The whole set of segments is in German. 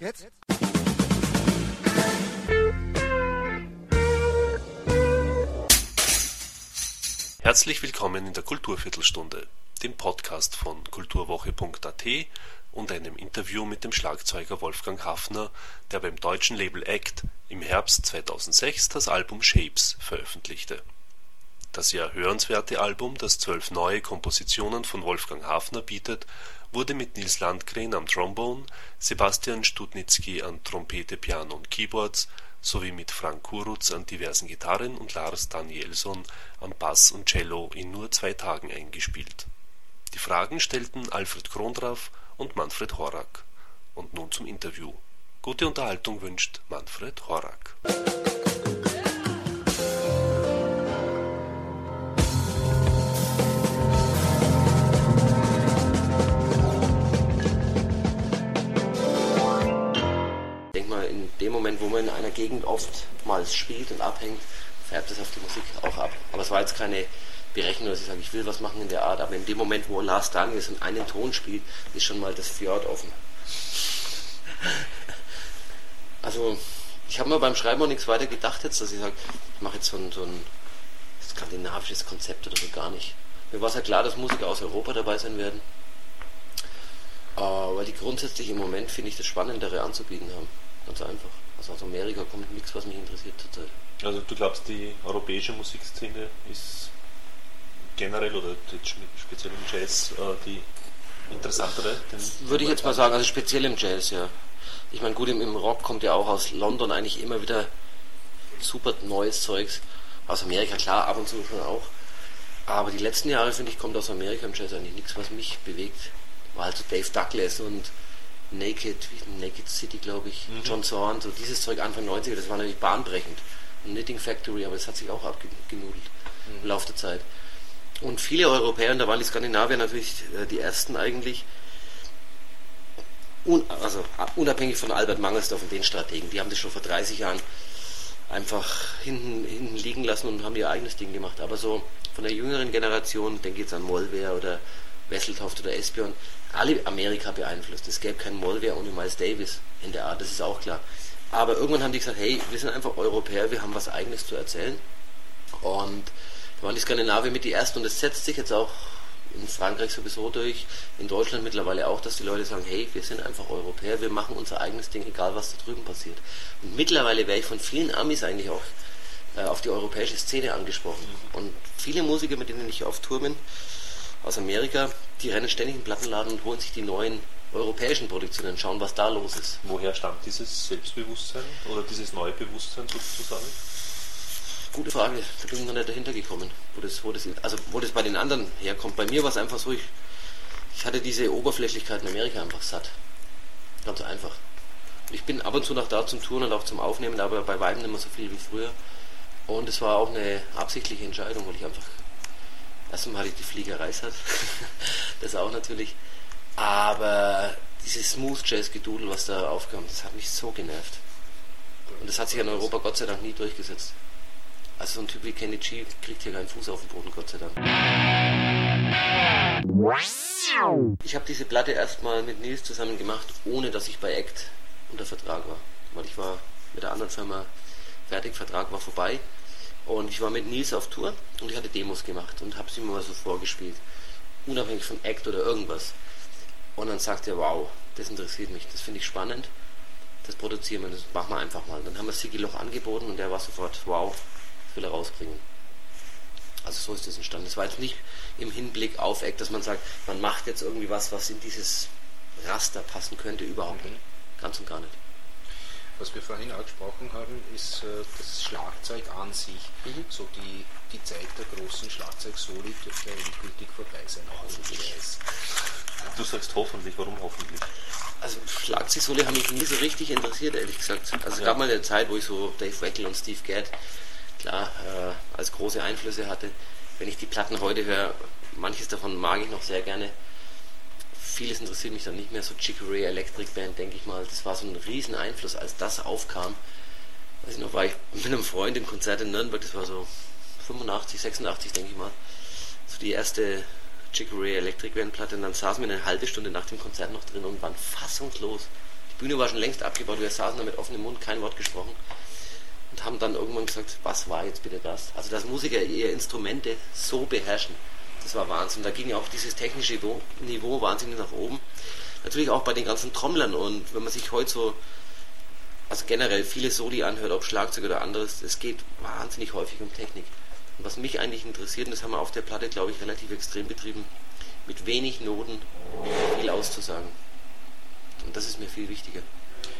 Jetzt? Herzlich willkommen in der Kulturviertelstunde, dem Podcast von kulturwoche.at und einem Interview mit dem Schlagzeuger Wolfgang Hafner, der beim deutschen Label Act im Herbst 2006 das Album Shapes veröffentlichte. Das ja hörenswerte Album, das zwölf neue Kompositionen von Wolfgang Hafner bietet, wurde mit Nils Landgren am Trombone, Sebastian Studnitzky an Trompete, Piano und Keyboards sowie mit Frank Kurutz an diversen Gitarren und Lars Danielsson am Bass und Cello in nur zwei Tagen eingespielt. Die Fragen stellten Alfred Krondraff und Manfred Horak. Und nun zum Interview. Gute Unterhaltung wünscht Manfred Horak. Dem Moment, wo man in einer Gegend oftmals spielt und abhängt, färbt es auf die Musik auch ab. Aber es war jetzt keine Berechnung, dass ich sage, ich will was machen in der Art. Aber in dem Moment, wo Lars Daniels in einen Ton spielt, ist schon mal das Fjord offen. Also, ich habe mir beim Schreiben auch nichts weiter gedacht jetzt, dass ich sage, ich mache jetzt so ein, so ein skandinavisches Konzept oder so gar nicht. Mir war es ja klar, dass Musiker aus Europa dabei sein werden. Aber die grundsätzlich im Moment, finde ich, das Spannendere anzubieten haben. Ganz einfach. Also aus Amerika kommt nichts, was mich interessiert zurzeit. Also du glaubst, die europäische Musikszene ist generell oder speziell im Jazz äh, die interessantere? Würde ich jetzt mal sagen, also speziell im Jazz, ja. Ich meine, gut, im, im, Rock kommt ja auch aus London eigentlich immer wieder super neues Zeugs. Aus Amerika, klar, ab und zu schon auch. Aber die letzten Jahre, finde ich, kommt aus Amerika im Jazz eigentlich nichts, was mich bewegt. War halt so Dave Douglas und Naked, Naked City, glaube ich, mhm. John Zorn, so dieses Zeug Anfang 90er, das war natürlich bahnbrechend. Knitting Factory, aber das hat sich auch abgenudelt mhm. im Laufe der Zeit. Und viele Europäer, und da waren die Skandinavier natürlich äh, die ersten eigentlich, un, also unabhängig von Albert Mangelsdorff und den Strategen, die haben das schon vor 30 Jahren einfach hinten, hinten liegen lassen und haben ihr eigenes Ding gemacht. Aber so von der jüngeren Generation, denke jetzt an Molwer oder Wesseltoft oder Espion, alle Amerika beeinflusst. Es gäbe kein Molwer ohne Miles Davis in der Art, das ist auch klar. Aber irgendwann haben die gesagt, hey, wir sind einfach Europäer, wir haben was Eigenes zu erzählen. Und da waren die Skandinavier mit die Ersten und es setzt sich jetzt auch in Frankreich sowieso durch, in Deutschland mittlerweile auch, dass die Leute sagen, hey, wir sind einfach Europäer, wir machen unser eigenes Ding, egal was da drüben passiert. Und mittlerweile wäre ich von vielen Amis eigentlich auch äh, auf die europäische Szene angesprochen. Und viele Musiker, mit denen ich auf Tour bin, aus Amerika, die rennen ständig in den Plattenladen und holen sich die neuen europäischen Produktionen und schauen, was da los ist. Woher stammt dieses Selbstbewusstsein oder dieses neue Bewusstsein sozusagen? Gute Frage, da bin ich noch nicht dahinter gekommen, wo das, wo das, also wo das bei den anderen herkommt. Bei mir war es einfach so, ich, ich hatte diese Oberflächlichkeit in Amerika einfach satt. Ganz einfach. Ich bin ab und zu noch da zum Touren und auch zum Aufnehmen, aber bei weitem nicht mehr so viel wie früher. Und es war auch eine absichtliche Entscheidung, weil ich einfach Erstmal hatte ich die Fliegerei satt. das auch natürlich. Aber dieses Smooth Jazz Gedudel, was da aufkam, das hat mich so genervt. Und das hat sich in Europa Gott sei Dank nie durchgesetzt. Also so ein Typ wie Kenny G kriegt hier keinen Fuß auf den Boden, Gott sei Dank. Ich habe diese Platte erstmal mit Nils zusammen gemacht, ohne dass ich bei Act unter Vertrag war. Weil ich war mit der anderen Firma fertig, Vertrag war vorbei. Und ich war mit Nils auf Tour und ich hatte Demos gemacht und habe sie mir mal so vorgespielt. Unabhängig von Act oder irgendwas. Und dann sagt er, wow, das interessiert mich, das finde ich spannend. Das produzieren wir, das machen wir einfach mal. Dann haben wir Sigi Loch angeboten und der war sofort, wow, das will er rausbringen. Also so ist das entstanden. Es war jetzt nicht im Hinblick auf Act, dass man sagt, man macht jetzt irgendwie was, was in dieses Raster passen könnte, überhaupt nicht. Ganz und gar nicht. Was wir vorhin angesprochen haben, ist äh, das Schlagzeug an sich. Mhm. So die, die Zeit der großen Schlagzeugsoli dürfte endgültig vorbei sein, hoffentlich. Du sagst hoffentlich, warum hoffentlich? Also Schlagzeugsoli haben mich nie so richtig interessiert, ehrlich gesagt. Also es ja. gab mal eine Zeit, wo ich so Dave Weckel und Steve Gadd klar äh, als große Einflüsse hatte. Wenn ich die Platten heute höre, manches davon mag ich noch sehr gerne vieles interessiert mich dann nicht mehr. So Chicory Electric Band, denke ich mal, das war so ein riesen Einfluss, als das aufkam. Weiß ich noch, war ich mit einem Freund im Konzert in Nürnberg, das war so 85, 86, denke ich mal. So die erste Chicory Electric Band Platte und dann saßen wir eine halbe Stunde nach dem Konzert noch drin und waren fassungslos. Die Bühne war schon längst abgebaut, wir saßen da mit offenem Mund, kein Wort gesprochen und haben dann irgendwann gesagt, was war jetzt bitte das? Also dass Musiker ihre Instrumente so beherrschen, das war Wahnsinn. Da ging ja auch dieses technische Niveau, Niveau wahnsinnig nach oben. Natürlich auch bei den ganzen Trommlern und wenn man sich heute so, also generell viele Soli anhört, ob Schlagzeug oder anderes, es geht wahnsinnig häufig um Technik. Und was mich eigentlich interessiert, und das haben wir auf der Platte, glaube ich, relativ extrem betrieben, mit wenig Noten viel auszusagen. Und das ist mir viel wichtiger.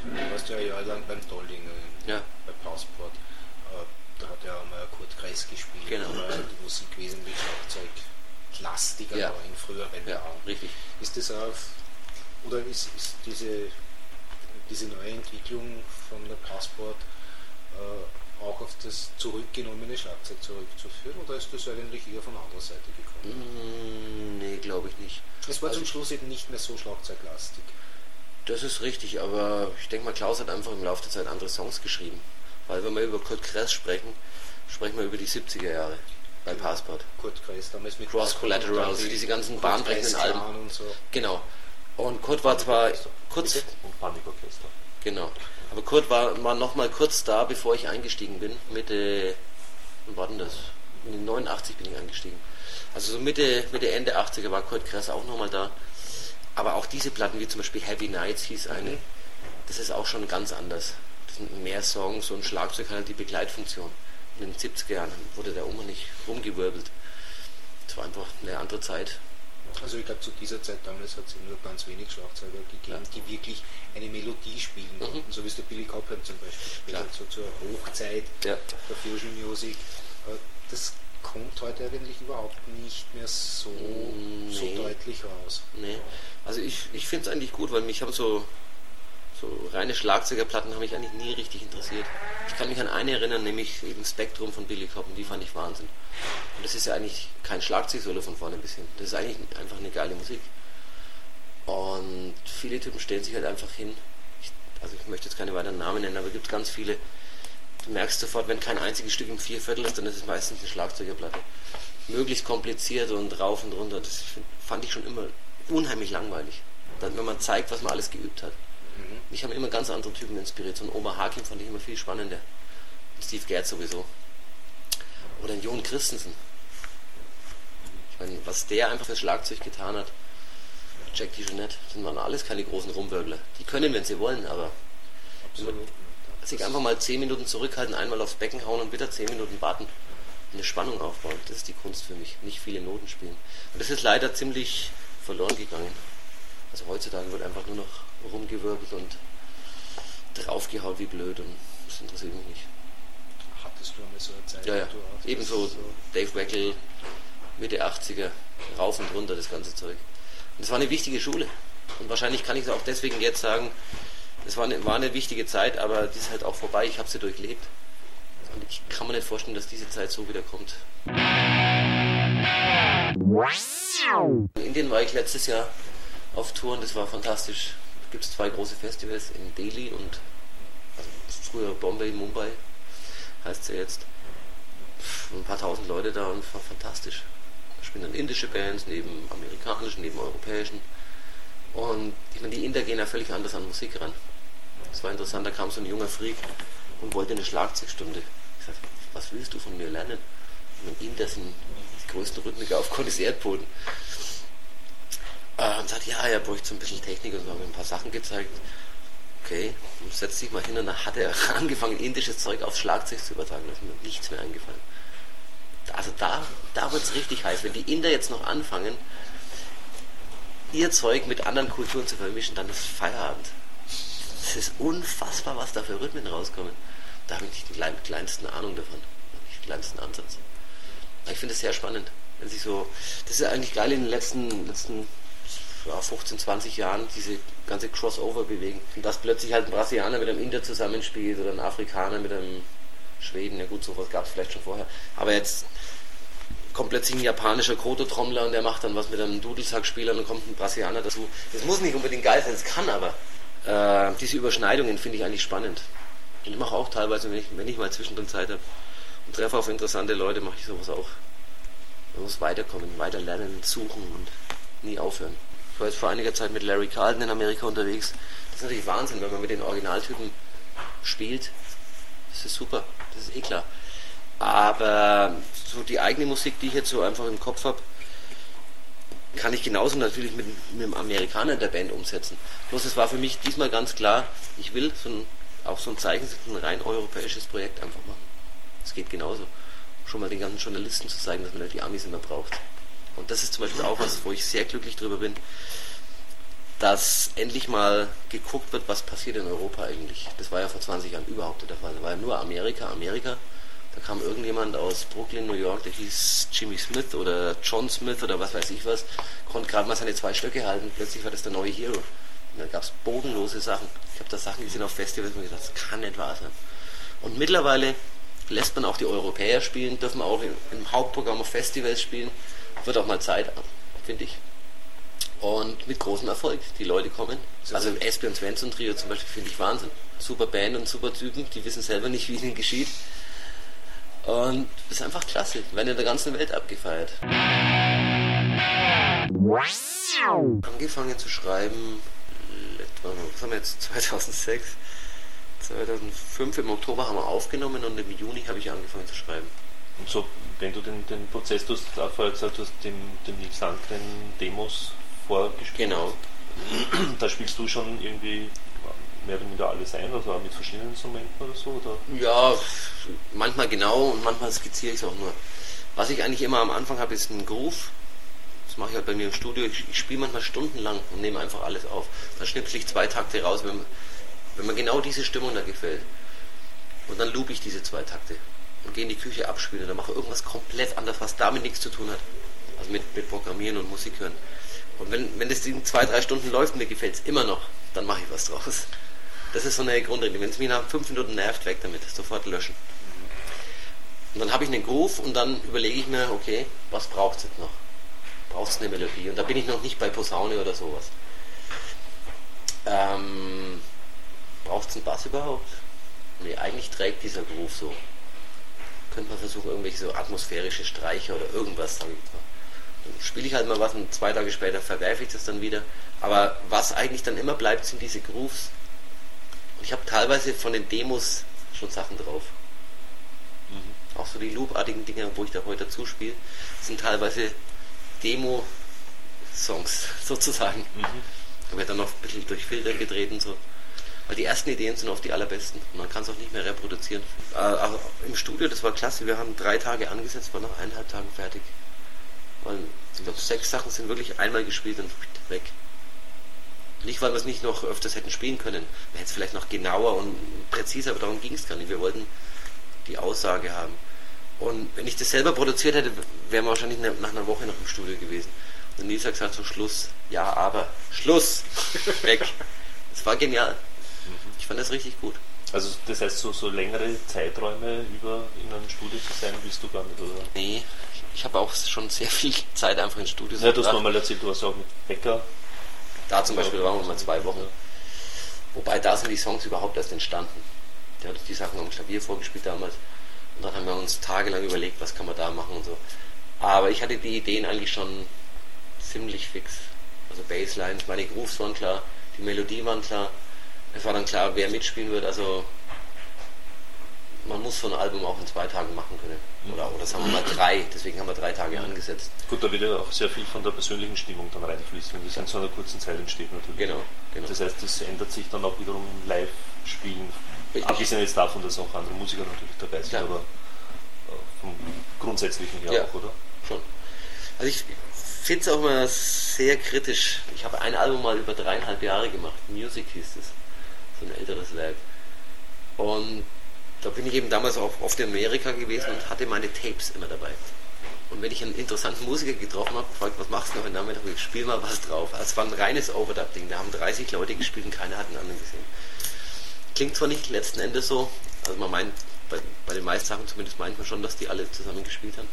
Du warst ja jahrelang beim Dolling, äh, Ja. bei Passport. Äh, Da hat ja auch mal Kurt Kreis gespielt, Genau. die Musik wesentlich Schlagzeuglastiger Ja. in früheren Ja, Jahren. richtig. Ist das auch, oder ist, ist diese, diese neue Entwicklung von der Passport äh, auch auf das zurückgenommene Schlagzeug zurückzuführen oder ist das eigentlich eher von anderer Seite gekommen? Mm, nee, glaube ich nicht. Es war Also- zum Schluss eben nicht mehr so schlagzeuglastig. Das ist richtig, aber ich denke mal, Klaus hat einfach im Laufe der Zeit andere Songs geschrieben. Weil wenn wir über Kurt Kress sprechen, sprechen wir über die 70er Jahre bei Passport. Kurt Kreis damals mit Cross Collateral, also diese ganzen bahnbrechenden Alben. Und so. Genau. Und Kurt war zwar kurz? Und Panikorchester. genau, aber Kurt war, war noch mal kurz da, bevor ich eingestiegen bin. Mitte, wann war denn das? In den 89 bin ich eingestiegen. Also so Mitte, Mitte, Ende 80er war Kurt Kress auch noch mal da. Aber auch diese Platten, wie zum Beispiel Heavy Nights hieß eine, Mhm. das ist auch schon ganz anders. Das sind mehr Songs und Schlagzeug hat halt die Begleitfunktion. In den 70er Jahren wurde der Oma nicht rumgewirbelt. Das war einfach eine andere Zeit. Also ich glaube zu dieser Zeit damals hat es nur ganz wenig Schlagzeuger gegeben, Ja. die wirklich eine Melodie spielen Mhm. konnten, so wie es der Billy Cobham zum Beispiel spielt, so zur Hochzeit Ja. der Fusion Music. Das kommt heute eigentlich überhaupt nicht mehr so, Mm, so nee. deutlich raus. Nee. Also ich, ich finde es eigentlich gut, weil mich haben so, so reine Schlagzeugerplatten haben mich eigentlich nie richtig interessiert. Ich kann mich an eine erinnern, nämlich eben Spektrum von Billy Cobham, die fand ich Wahnsinn. Und das ist ja eigentlich kein Schlagzeugsolo von vorne bis hin. Das ist eigentlich einfach eine geile Musik. Und viele Typen stellen sich halt einfach hin. Ich, also ich möchte jetzt keine weiteren Namen nennen, aber es gibt ganz viele. Du merkst sofort, wenn kein einziges Stück im Vierviertel ist, dann ist es meistens eine Schlagzeugerplatte. Möglichst kompliziert und rauf und runter. Das fand ich schon immer unheimlich langweilig. Dann, wenn man zeigt, was man alles geübt hat. Mich haben immer ganz andere Typen inspiriert. So ein Oma Hakim fand ich immer viel spannender. Und Steve Gerd sowieso. Oder ein Jon Christensen. Ich meine, was der einfach fürs Schlagzeug getan hat. Jack DeJohnette, das waren alles keine großen Rumwirbler. Die können, wenn sie wollen, aber Absolut. sich einfach mal 10 Minuten zurückhalten, einmal aufs Becken hauen und wieder 10 Minuten warten. Eine Spannung aufbauen. Das ist die Kunst für mich. Nicht viele Noten spielen. Und das ist leider ziemlich verloren gegangen. Also heutzutage wird einfach nur noch rumgewirbelt und draufgehaut wie blöd und das interessiert mich nicht. Hattest du einmal so eine Zeit? Ja, ja. Ebenso das Dave Weckel, Mitte 80er, rauf und runter das ganze Zeug. Und es war eine wichtige Schule. Und wahrscheinlich kann ich es auch deswegen jetzt sagen, es war eine, war eine wichtige Zeit, aber die ist halt auch vorbei. Ich habe sie durchlebt. Und ich kann mir nicht vorstellen, dass diese Zeit so wieder kommt. In Indien war ich letztes Jahr auf Tour und das war fantastisch. Gibt es zwei große Festivals in Delhi und also früher Bombay, Mumbai heißt sie jetzt. Pff, Ein paar tausend Leute da und war fantastisch. Da spielen dann indische Bands neben amerikanischen, neben europäischen. Und ich meine, die Inder gehen ja völlig anders an Musik ran. Das war interessant, da kam so ein junger Freak und wollte eine Schlagzeugstunde. Ich sagte, was willst du von mir lernen? Und Inder sind die größten Rhythmiker auf Erdboden. Äh, und sagt, ja, er bräuchte so ein bisschen Technik und so haben mir ein paar Sachen gezeigt. Okay, und setzt sich mal hin und dann hat er angefangen, indisches Zeug aufs Schlagzeug zu übertragen. Da ist mir nichts mehr eingefallen. Also da, da wird es richtig heiß. Wenn die Inder jetzt noch anfangen, ihr Zeug mit anderen Kulturen zu vermischen, dann ist Feierabend. Es ist unfassbar, was da für Rhythmen rauskommen. Da habe ich nicht die klein, kleinsten Ahnung davon. Nicht den kleinsten Ansatz. Aber ich finde es sehr spannend. Wenn sich so, das ist eigentlich geil in den letzten, letzten ja, 15, 20 Jahren, diese ganze Crossover-Bewegung. Und dass plötzlich halt ein Brasilianer mit einem Inder zusammenspielt oder ein Afrikaner mit einem Schweden. Ja gut, sowas gab es vielleicht schon vorher. Aber jetzt kommt plötzlich ein japanischer Koto-Trommler und der macht dann was mit einem Dudelsackspieler und dann kommt ein Brasilianer dazu. Das muss nicht unbedingt geil sein, es kann aber. Äh, diese Überschneidungen finde ich eigentlich spannend. Und ich mache auch teilweise, wenn ich, wenn ich mal zwischendrin Zeit habe und treffe auf interessante Leute, mache ich sowas auch. Man muss weiterkommen, weiter lernen, suchen und nie aufhören. Ich war jetzt vor einiger Zeit mit Larry Carlton in Amerika unterwegs. Das ist natürlich Wahnsinn, wenn man mit den Originaltypen spielt. Das ist super, das ist eh klar. Aber so die eigene Musik, die ich jetzt so einfach im Kopf habe, kann ich genauso natürlich mit, mit einem Amerikaner in der Band umsetzen. Bloß es war für mich diesmal ganz klar, ich will so ein, auch so ein Zeichen, ein rein europäisches Projekt einfach machen. Es geht genauso. Schon mal den ganzen Journalisten zu zeigen, dass man nicht die Amis immer braucht. Und das ist zum Beispiel auch was, wo ich sehr glücklich drüber bin, dass endlich mal geguckt wird, was passiert in Europa eigentlich. Das war ja vor 20 Jahren überhaupt nicht der Fall. Da war ja nur Amerika, Amerika. Da kam irgendjemand aus Brooklyn, New York, der hieß Jimmy Smith oder John Smith oder was weiß ich was, konnte gerade mal seine zwei Stöcke halten. Plötzlich war das der neue Hero. Und dann gab es bodenlose Sachen. Ich habe da Sachen gesehen auf Festivals und gedacht, das kann nicht wahr sein. Und mittlerweile lässt man auch die Europäer spielen, dürfen auch im Hauptprogramm auf Festivals spielen. Wird auch mal Zeit, finde ich. Und mit großem Erfolg. Die Leute kommen. Also Espion Svensson Trio zum Beispiel finde ich Wahnsinn. Super Band und super Typen, die wissen selber nicht, wie ihnen geschieht. Und ist einfach klasse. Werden in der ganzen Welt abgefeiert. Angefangen zu schreiben, was haben wir jetzt, 2006? 2005 im Oktober haben wir aufgenommen und im Juni habe ich angefangen zu schreiben. Und so, wenn du den, den Prozess, du hast vorher gesagt, du hast dem, dem Nils Landgren Demos vorgespielt. Genau. Da spielst du schon irgendwie mehr oder weniger alles ein, also auch mit verschiedenen Instrumenten oder so? Oder? Ja, manchmal genau und manchmal skizziere ich es auch nur. Was ich eigentlich immer am Anfang habe, ist ein Groove. Das mache ich halt bei mir im Studio. Ich, ich spiele manchmal stundenlang und nehme einfach alles auf. Dann schnipsel ich zwei Takte raus, wenn, wenn mir genau diese Stimmung da gefällt. Und dann loop ich diese zwei Takte und gehe in die Küche abspielen oder mache irgendwas komplett anders, was damit nichts zu tun hat. Also mit, mit Programmieren und Musik hören. Und wenn, wenn das in zwei, drei Stunden läuft und mir gefällt es immer noch, dann mache ich was draus. Das ist so eine Grundregel. Wenn es mich nach fünf Minuten nervt, weg damit, sofort löschen. Und dann habe ich einen Groove und dann überlege ich mir, okay, was braucht es jetzt noch? Braucht es eine Melodie? Und da bin ich noch nicht bei Posaune oder sowas. Ähm, braucht es einen Bass überhaupt? Nee, eigentlich trägt dieser Groove so. Könnte man versuchen, irgendwelche so atmosphärische Streicher oder irgendwas, sage ich mal. Dann spiele ich halt mal was und zwei Tage später verwerfe ich das dann wieder. Aber was eigentlich dann immer bleibt, sind diese Grooves, ich habe teilweise von den Demos schon Sachen drauf. Mhm. Auch so die Loop-artigen Dinge, wo ich da heute zuspiele, sind teilweise Demo-Songs sozusagen. Mhm. Da wird dann noch ein bisschen durch Filter gedreht und so. Weil die ersten Ideen sind oft die allerbesten. Und man kann es auch nicht mehr reproduzieren. Äh, also Im Studio, das war klasse. Wir haben drei Tage angesetzt, waren nach eineinhalb Tagen fertig. Weil, ich glaube, sechs Sachen sind wirklich einmal gespielt und weg. Nicht, weil wir es nicht noch öfters hätten spielen können. Wir hätten es vielleicht noch genauer und präziser, aber darum ging es gar nicht. Wir wollten die Aussage haben. Und wenn ich das selber produziert hätte, wären wir wahrscheinlich nach einer Woche noch im Studio gewesen. Und Nils hat gesagt, so Schluss. Ja, aber Schluss. Weg. Das war genial. Ich fand das richtig gut. Also das heißt, so, so längere Zeiträume über in einem Studio zu sein, willst du gar nicht, oder? Nee, ich habe auch schon sehr viel Zeit einfach in Studios Ja, du hast nochmal erzählt, du hast auch mit Becker da zum Beispiel waren wir mal zwei Wochen. Wobei da sind die Songs überhaupt erst entstanden. Der hat die Sachen am Klavier vorgespielt damals. Und dann haben wir uns tagelang überlegt, was kann man da machen und so. Aber ich hatte die Ideen eigentlich schon ziemlich fix. Also Basslines, meine Grooves waren klar, die Melodie waren klar. Es war dann klar, wer mitspielen wird. Also man muss so ein Album auch in zwei Tagen machen können. Oder, oder sagen wir mal drei, deswegen haben wir drei Tage angesetzt. Gut, da wird ja auch sehr viel von der persönlichen Stimmung dann reinfließen, wenn das in so einer kurzen Zeit entsteht natürlich. Genau, genau. Das heißt, das ändert sich dann auch wiederum im Live-Spielen. Abgesehen jetzt davon, dass auch andere Musiker natürlich dabei sind, ja. aber äh, vom Grundsätzlichen her ja, auch, oder? Schon. Also ich finde es auch immer sehr kritisch. Ich habe ein Album mal über dreieinhalb Jahre gemacht, Music hieß es. So ein älteres Werk. Und da bin ich eben damals auch oft in Amerika gewesen und hatte meine Tapes immer dabei. Und wenn ich einen interessanten Musiker getroffen habe, gefragt, was machst du noch in der Nachmittag? Ich spiel mal was drauf. Also es war ein reines Overdub-Ding. Da haben 30 Leute gespielt und keiner hat einen anderen gesehen. Klingt zwar nicht letzten Endes so, also man meint, bei, bei den meisten Sachen zumindest meint man schon, dass die alle zusammen gespielt haben.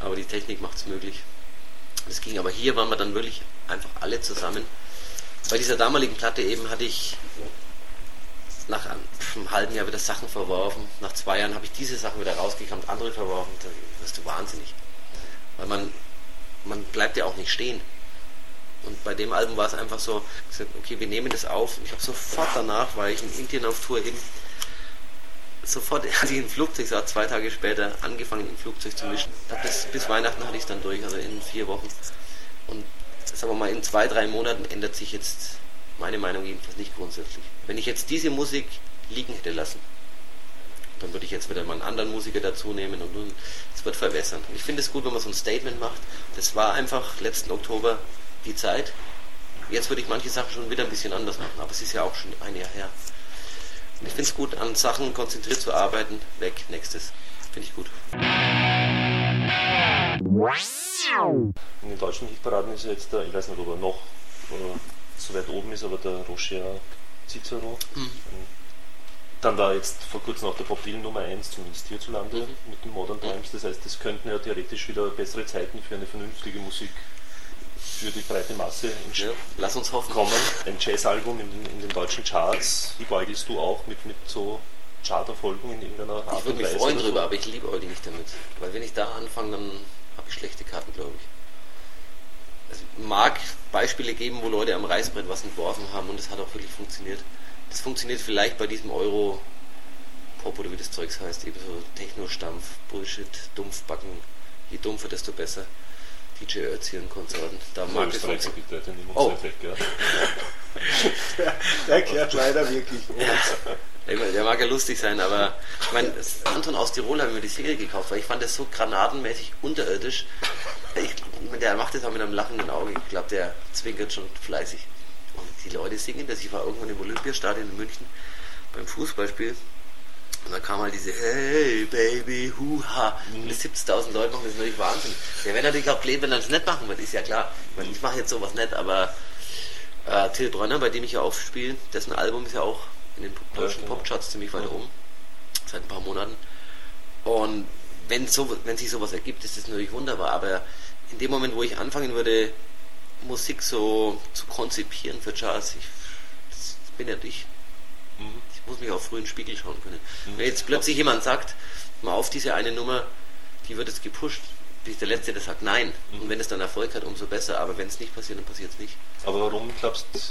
Aber die Technik macht es möglich. Das ging, aber hier waren wir dann wirklich einfach alle zusammen. Bei dieser damaligen Platte eben hatte ich nach einem halben Jahr wieder Sachen verworfen. Nach zwei Jahren habe ich diese Sachen wieder rausgekramt, andere verworfen. Da wirst du wahnsinnig. Weil man, man bleibt ja auch nicht stehen. Und bei dem Album war es einfach so, gesagt, okay, wir nehmen das auf. Ich habe sofort danach, weil ich in Indien auf Tour eben sofort, als ich im Flugzeug saß, zwei Tage später, angefangen im Flugzeug zu mischen. Das, bis Weihnachten hatte ich es dann durch, also in vier Wochen. Und sagen wir mal, in zwei, drei Monaten ändert sich jetzt meine Meinung jedenfalls nicht grundsätzlich. Wenn ich jetzt diese Musik liegen hätte lassen, dann würde ich jetzt wieder mal einen anderen Musiker dazu nehmen und es wird verwässern. Ich finde es gut, wenn man so ein Statement macht. Das war einfach letzten Oktober die Zeit. Jetzt würde ich manche Sachen schon wieder ein bisschen anders machen, aber es ist ja auch schon ein Jahr her. Und ich finde es gut, an Sachen konzentriert zu arbeiten. Weg, nächstes. Finde ich gut. In den deutschen Hitparaden ist jetzt ich weiß nicht, ob er noch so weit oben ist, aber der Roger Cicero. Mhm. Dann war jetzt vor kurzem auch der Bob Dylan Nummer 1, zumindest hierzulande, mhm. mit den Modern Times. Das heißt, es könnten ja theoretisch wieder bessere Zeiten für eine vernünftige Musik für die breite Masse ja, lass uns hoffen. kommen. Ein Jazzalbum in, in, den deutschen Charts. Liebäugelst du auch mit, mit so Charterfolgen in irgendeiner Art Ich würde mich freuen drüber, so? aber ich liebäugel nicht damit. Weil wenn ich da anfange, dann habe ich schlechte Karten, glaube ich. Es mag Beispiele geben, wo Leute am Reißbrett was entworfen haben und es hat auch wirklich funktioniert. Das funktioniert vielleicht bei diesem Euro Pop oder wie das Zeugs heißt, eben so Techno-Stampf, Bullshit, Dumpfbacken. Je dumpfer, desto besser. DJ Ötzi und Konsorten. Da mag es bitte, den oh. weg, ja. der, der kehrt leider wirklich. Ja. Der mag ja lustig sein, aber ich meine, Anton aus Tirol hat mir die Serie gekauft, weil ich fand das so granatenmäßig unterirdisch. Ich, der macht das auch mit einem lachenden Auge. Ich glaube, der zwinkert schon fleißig. Und die Leute singen das. Ich war irgendwann im Olympiastadion in München beim Fußballspiel und dann kam halt diese Hey Baby, huha. Mhm. Und 70.000 Leute machen das natürlich Wahnsinn. Der wäre natürlich auch blöd, wenn er das nicht machen würde, ist ja klar. Ich, meine, ich mache jetzt sowas nicht, aber äh, Till Brenner, bei dem ich ja aufspiele, dessen Album ist ja auch in den deutschen ja, genau. Popcharts ziemlich weit oben. Seit ein paar Monaten. Und wenn, so, wenn sich sowas ergibt, ist das natürlich wunderbar. Aber in dem Moment, wo ich anfangen würde, Musik so zu konzipieren für Charles, ich das bin ja ich. Mhm muss mich auch früh in den Spiegel schauen können. Mhm. Wenn jetzt plötzlich jemand sagt, mal auf diese eine Nummer, die wird jetzt gepusht, bin ich der Letzte, der sagt nein. Mhm. Und wenn es dann Erfolg hat, umso besser. Aber wenn es nicht passiert, dann passiert es nicht. Aber warum glaubst du, äh,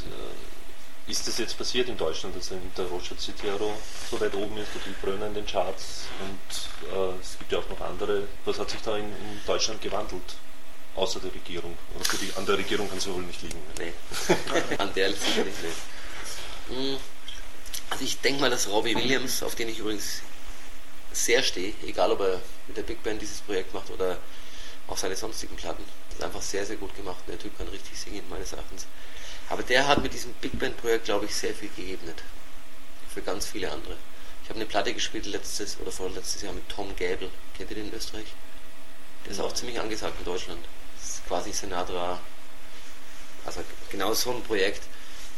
ist das jetzt passiert in Deutschland, dass der Roger Citero so weit oben ist, der Bill Brönner in den Charts und äh, es gibt ja auch noch andere. Was hat sich da in, in Deutschland gewandelt? Außer der Regierung. Die, an der Regierung kann es wohl nicht liegen. Nee, an der liegt nicht. Nee. Also ich denke mal, dass Robbie Williams, auf den ich übrigens sehr stehe, egal ob er mit der Big Band dieses Projekt macht oder auch seine sonstigen Platten, das ist einfach sehr, sehr gut gemacht. Der Typ kann richtig singen, meines Erachtens. Aber der hat mit diesem Big Band Projekt, glaube ich, sehr viel geebnet. Für ganz viele andere. Ich habe eine Platte gespielt letztes oder vorletztes Jahr mit Tom Gable. Kennt ihr den in Österreich? Der ist auch ziemlich angesagt in Deutschland. Das ist quasi Senatra. Also genau so ein Projekt.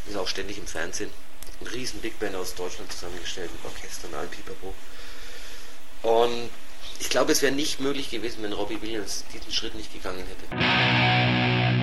Ist auch ständig im Fernsehen ein riesen Big Band aus Deutschland zusammengestellt mit Orchester und allem Pipapo. Und ich glaube, es wäre nicht möglich gewesen, wenn Robbie Williams diesen Schritt nicht gegangen hätte.